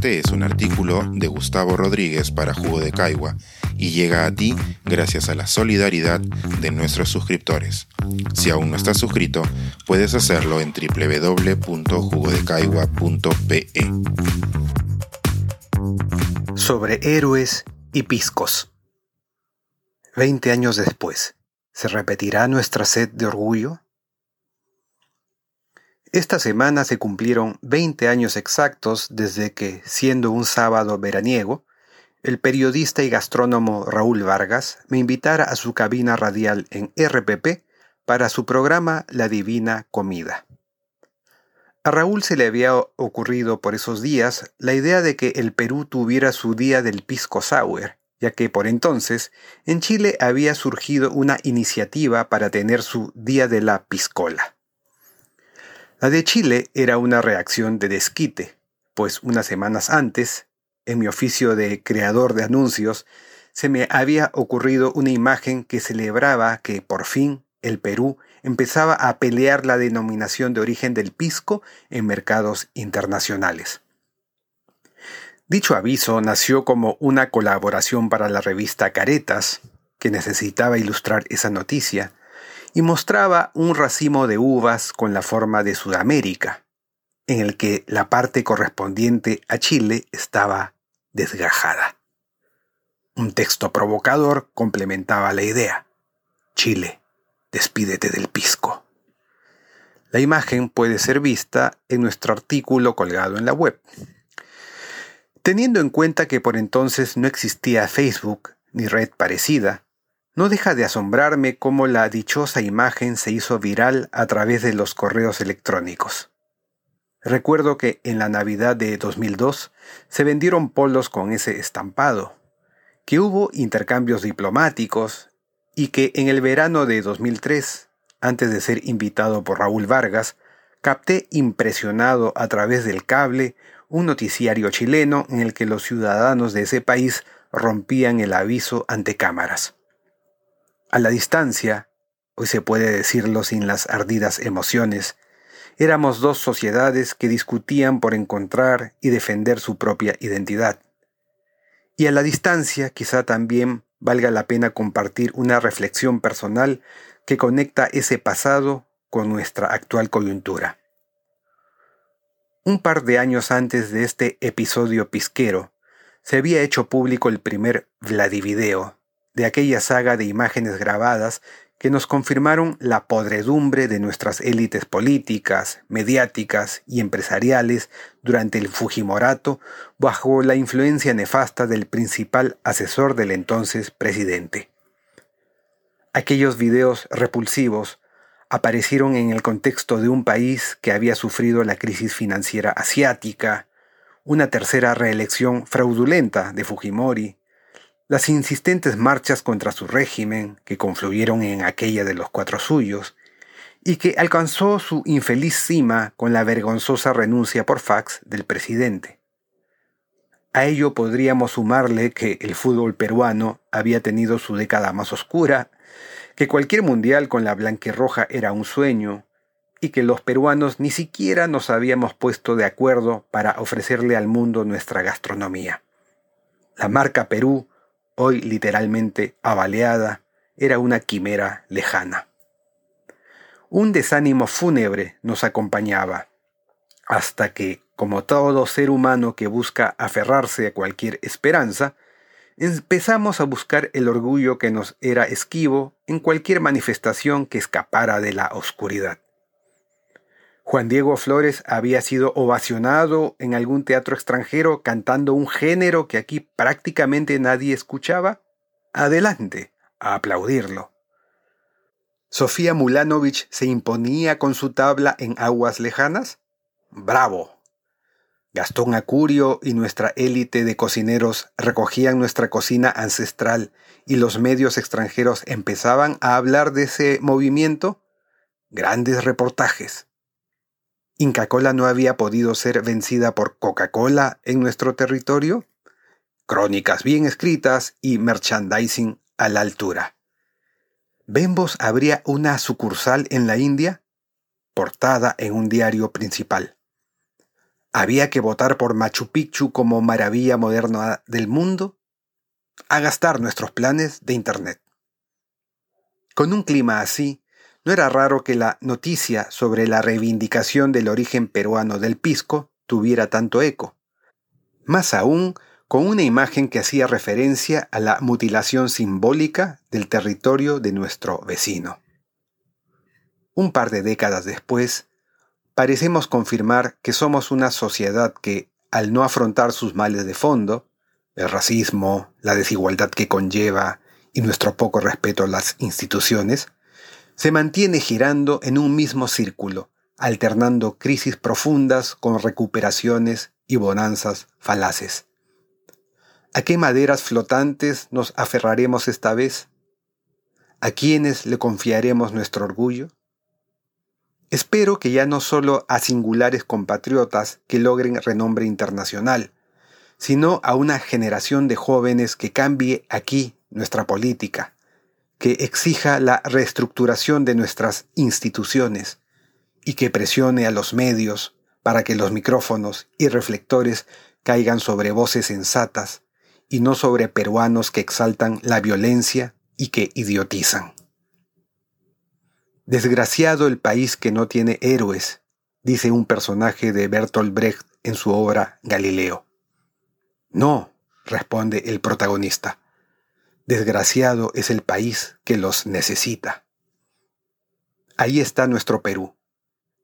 Este es un artículo de Gustavo Rodríguez para Jugo de Caigua y llega a ti gracias a la solidaridad de nuestros suscriptores. Si aún no estás suscrito, puedes hacerlo en www.jugodecaigua.pe. Sobre héroes y piscos. Veinte años después, ¿se repetirá nuestra sed de orgullo? Esta semana se cumplieron 20 años exactos desde que, siendo un sábado veraniego, el periodista y gastrónomo Raúl Vargas me invitara a su cabina radial en RPP para su programa La Divina Comida. A Raúl se le había ocurrido por esos días la idea de que el Perú tuviera su día del pisco sour, ya que por entonces en Chile había surgido una iniciativa para tener su día de la piscola. La de Chile era una reacción de desquite, pues unas semanas antes, en mi oficio de creador de anuncios, se me había ocurrido una imagen que celebraba que por fin el Perú empezaba a pelear la denominación de origen del pisco en mercados internacionales. Dicho aviso nació como una colaboración para la revista Caretas, que necesitaba ilustrar esa noticia, y mostraba un racimo de uvas con la forma de Sudamérica, en el que la parte correspondiente a Chile estaba desgajada. Un texto provocador complementaba la idea. Chile, despídete del pisco. La imagen puede ser vista en nuestro artículo colgado en la web. Teniendo en cuenta que por entonces no existía Facebook ni red parecida, no deja de asombrarme cómo la dichosa imagen se hizo viral a través de los correos electrónicos. Recuerdo que en la Navidad de 2002 se vendieron polos con ese estampado, que hubo intercambios diplomáticos y que en el verano de 2003, antes de ser invitado por Raúl Vargas, capté impresionado a través del cable un noticiario chileno en el que los ciudadanos de ese país rompían el aviso ante cámaras. A la distancia, hoy se puede decirlo sin las ardidas emociones, éramos dos sociedades que discutían por encontrar y defender su propia identidad. Y a la distancia quizá también valga la pena compartir una reflexión personal que conecta ese pasado con nuestra actual coyuntura. Un par de años antes de este episodio pisquero, se había hecho público el primer Vladivideo, de aquella saga de imágenes grabadas que nos confirmaron la podredumbre de nuestras élites políticas, mediáticas y empresariales durante el Fujimorato bajo la influencia nefasta del principal asesor del entonces presidente. Aquellos videos repulsivos aparecieron en el contexto de un país que había sufrido la crisis financiera asiática, una tercera reelección fraudulenta de Fujimori, las insistentes marchas contra su régimen, que confluyeron en aquella de los cuatro suyos, y que alcanzó su infeliz cima con la vergonzosa renuncia por fax del presidente. A ello podríamos sumarle que el fútbol peruano había tenido su década más oscura, que cualquier mundial con la blanquirroja era un sueño, y que los peruanos ni siquiera nos habíamos puesto de acuerdo para ofrecerle al mundo nuestra gastronomía. La marca Perú hoy literalmente avaleada, era una quimera lejana. Un desánimo fúnebre nos acompañaba, hasta que, como todo ser humano que busca aferrarse a cualquier esperanza, empezamos a buscar el orgullo que nos era esquivo en cualquier manifestación que escapara de la oscuridad. Juan Diego Flores había sido ovacionado en algún teatro extranjero cantando un género que aquí prácticamente nadie escuchaba. Adelante, a aplaudirlo. Sofía Mulanovich se imponía con su tabla en aguas lejanas. Bravo. Gastón Acurio y nuestra élite de cocineros recogían nuestra cocina ancestral y los medios extranjeros empezaban a hablar de ese movimiento. Grandes reportajes. ¿Inca Cola no había podido ser vencida por Coca-Cola en nuestro territorio? Crónicas bien escritas y merchandising a la altura. ¿Bembos habría una sucursal en la India? Portada en un diario principal. ¿Había que votar por Machu Picchu como maravilla moderna del mundo? A gastar nuestros planes de Internet. Con un clima así, no era raro que la noticia sobre la reivindicación del origen peruano del pisco tuviera tanto eco. Más aún, con una imagen que hacía referencia a la mutilación simbólica del territorio de nuestro vecino. Un par de décadas después, parecemos confirmar que somos una sociedad que, al no afrontar sus males de fondo, el racismo, la desigualdad que conlleva y nuestro poco respeto a las instituciones, se mantiene girando en un mismo círculo, alternando crisis profundas con recuperaciones y bonanzas falaces. ¿A qué maderas flotantes nos aferraremos esta vez? ¿A quiénes le confiaremos nuestro orgullo? Espero que ya no solo a singulares compatriotas que logren renombre internacional, sino a una generación de jóvenes que cambie aquí nuestra política, que exija la reestructuración de nuestras instituciones y que presione a los medios para que los micrófonos y reflectores caigan sobre voces sensatas y no sobre peruanos que exaltan la violencia y que idiotizan. Desgraciado el país que no tiene héroes, dice un personaje de Bertolt Brecht en su obra Galileo. No, responde el protagonista. Desgraciado es el país que los necesita. Ahí está nuestro Perú,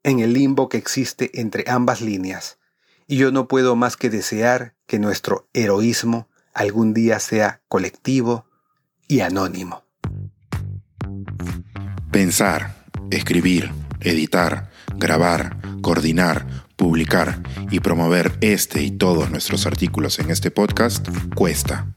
en el limbo que existe entre ambas líneas, y yo no puedo más que desear que nuestro heroísmo algún día sea colectivo y anónimo. Pensar, escribir, editar, grabar, coordinar, publicar y promover este y todos nuestros artículos en este podcast cuesta